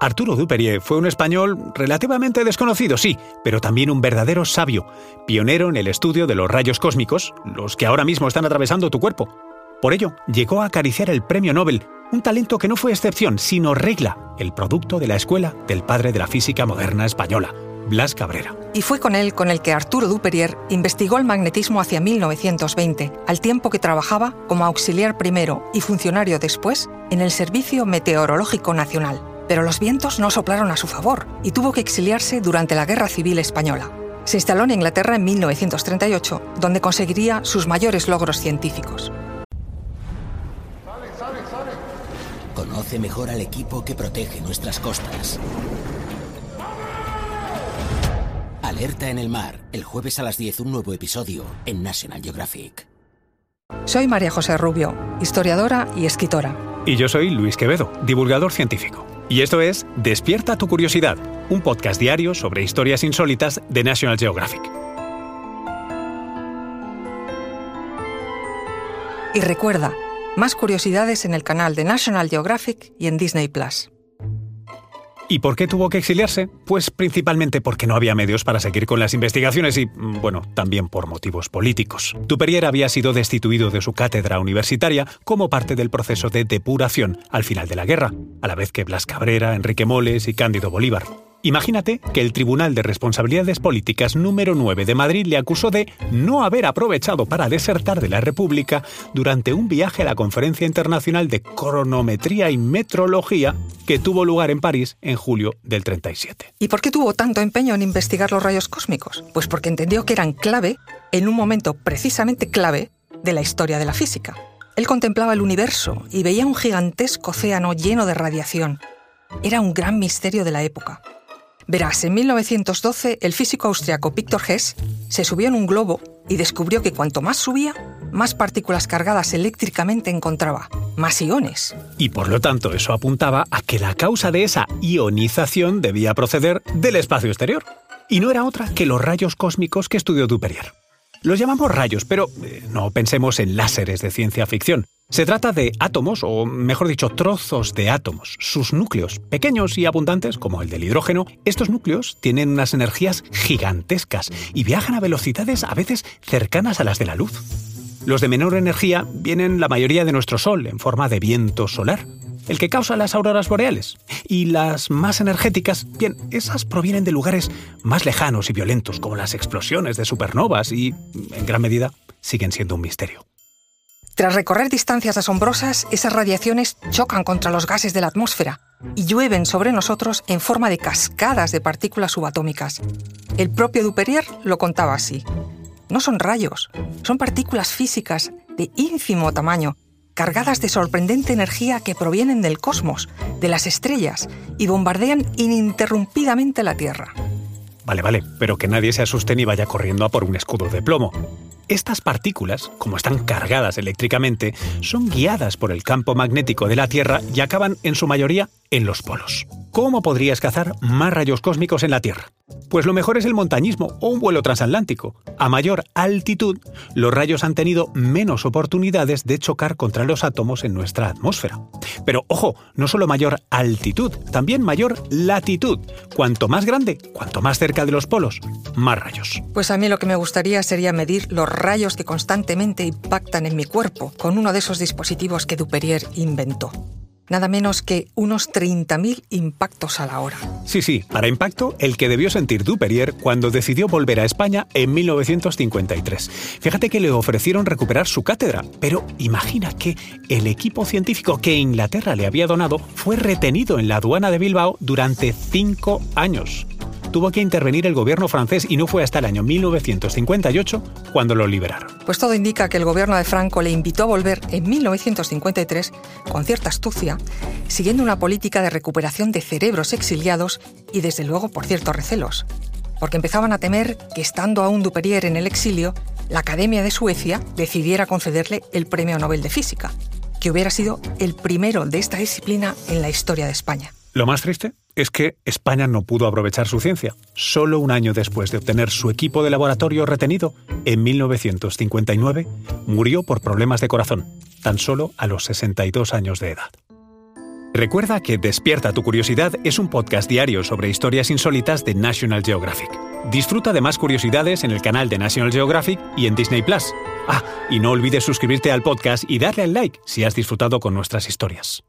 Arturo Duperier fue un español relativamente desconocido, sí, pero también un verdadero sabio, pionero en el estudio de los rayos cósmicos, los que ahora mismo están atravesando tu cuerpo. Por ello, llegó a acariciar el premio Nobel, un talento que no fue excepción, sino regla, el producto de la escuela del padre de la física moderna española, Blas Cabrera. Y fue con él con el que Arturo Duperier investigó el magnetismo hacia 1920, al tiempo que trabajaba como auxiliar primero y funcionario después en el Servicio Meteorológico Nacional pero los vientos no soplaron a su favor y tuvo que exiliarse durante la Guerra Civil Española. Se instaló en Inglaterra en 1938, donde conseguiría sus mayores logros científicos. Conoce mejor al equipo que protege nuestras costas. Alerta en el mar, el jueves a las 10 un nuevo episodio en National Geographic. Soy María José Rubio, historiadora y escritora. Y yo soy Luis Quevedo, divulgador científico. Y esto es Despierta tu curiosidad, un podcast diario sobre historias insólitas de National Geographic. Y recuerda, más curiosidades en el canal de National Geographic y en Disney Plus. ¿Y por qué tuvo que exiliarse? Pues principalmente porque no había medios para seguir con las investigaciones y, mm, bueno, también por motivos políticos. Duperier había sido destituido de su cátedra universitaria como parte del proceso de depuración al final de la guerra, a la vez que Blas Cabrera, Enrique Moles y Cándido Bolívar. Imagínate que el Tribunal de Responsabilidades Políticas número 9 de Madrid le acusó de no haber aprovechado para desertar de la República durante un viaje a la Conferencia Internacional de Cronometría y Metrología que tuvo lugar en París en julio del 37. ¿Y por qué tuvo tanto empeño en investigar los rayos cósmicos? Pues porque entendió que eran clave en un momento precisamente clave de la historia de la física. Él contemplaba el universo y veía un gigantesco océano lleno de radiación. Era un gran misterio de la época. Verás, en 1912 el físico austriaco Victor Hess se subió en un globo y descubrió que cuanto más subía, más partículas cargadas eléctricamente encontraba, más iones. Y por lo tanto eso apuntaba a que la causa de esa ionización debía proceder del espacio exterior. Y no era otra que los rayos cósmicos que estudió Duperier. Los llamamos rayos, pero eh, no pensemos en láseres de ciencia ficción. Se trata de átomos, o mejor dicho, trozos de átomos. Sus núcleos, pequeños y abundantes, como el del hidrógeno, estos núcleos tienen unas energías gigantescas y viajan a velocidades a veces cercanas a las de la luz. Los de menor energía vienen la mayoría de nuestro Sol en forma de viento solar, el que causa las auroras boreales. Y las más energéticas, bien, esas provienen de lugares más lejanos y violentos, como las explosiones de supernovas y, en gran medida, siguen siendo un misterio. Tras recorrer distancias asombrosas, esas radiaciones chocan contra los gases de la atmósfera y llueven sobre nosotros en forma de cascadas de partículas subatómicas. El propio Duperier lo contaba así. No son rayos, son partículas físicas de ínfimo tamaño, cargadas de sorprendente energía que provienen del cosmos, de las estrellas, y bombardean ininterrumpidamente la Tierra. Vale, vale, pero que nadie se asuste ni vaya corriendo a por un escudo de plomo. Estas partículas, como están cargadas eléctricamente, son guiadas por el campo magnético de la Tierra y acaban en su mayoría en los polos. ¿Cómo podrías cazar más rayos cósmicos en la Tierra? Pues lo mejor es el montañismo o un vuelo transatlántico. A mayor altitud, los rayos han tenido menos oportunidades de chocar contra los átomos en nuestra atmósfera. Pero ojo, no solo mayor altitud, también mayor latitud. Cuanto más grande, cuanto más cerca de los polos, más rayos. Pues a mí lo que me gustaría sería medir los rayos que constantemente impactan en mi cuerpo con uno de esos dispositivos que Duperier inventó nada menos que unos 30.000 impactos a la hora. Sí, sí, para impacto, el que debió sentir Duperier cuando decidió volver a España en 1953. Fíjate que le ofrecieron recuperar su cátedra, pero imagina que el equipo científico que Inglaterra le había donado fue retenido en la aduana de Bilbao durante cinco años tuvo que intervenir el gobierno francés y no fue hasta el año 1958 cuando lo liberaron. Pues todo indica que el gobierno de Franco le invitó a volver en 1953 con cierta astucia, siguiendo una política de recuperación de cerebros exiliados y desde luego por ciertos recelos, porque empezaban a temer que estando aún Duperier en el exilio, la Academia de Suecia decidiera concederle el Premio Nobel de Física, que hubiera sido el primero de esta disciplina en la historia de España. Lo más triste es que España no pudo aprovechar su ciencia. Solo un año después de obtener su equipo de laboratorio retenido, en 1959, murió por problemas de corazón, tan solo a los 62 años de edad. Recuerda que Despierta tu Curiosidad es un podcast diario sobre historias insólitas de National Geographic. Disfruta de más curiosidades en el canal de National Geographic y en Disney Plus. Ah, y no olvides suscribirte al podcast y darle al like si has disfrutado con nuestras historias.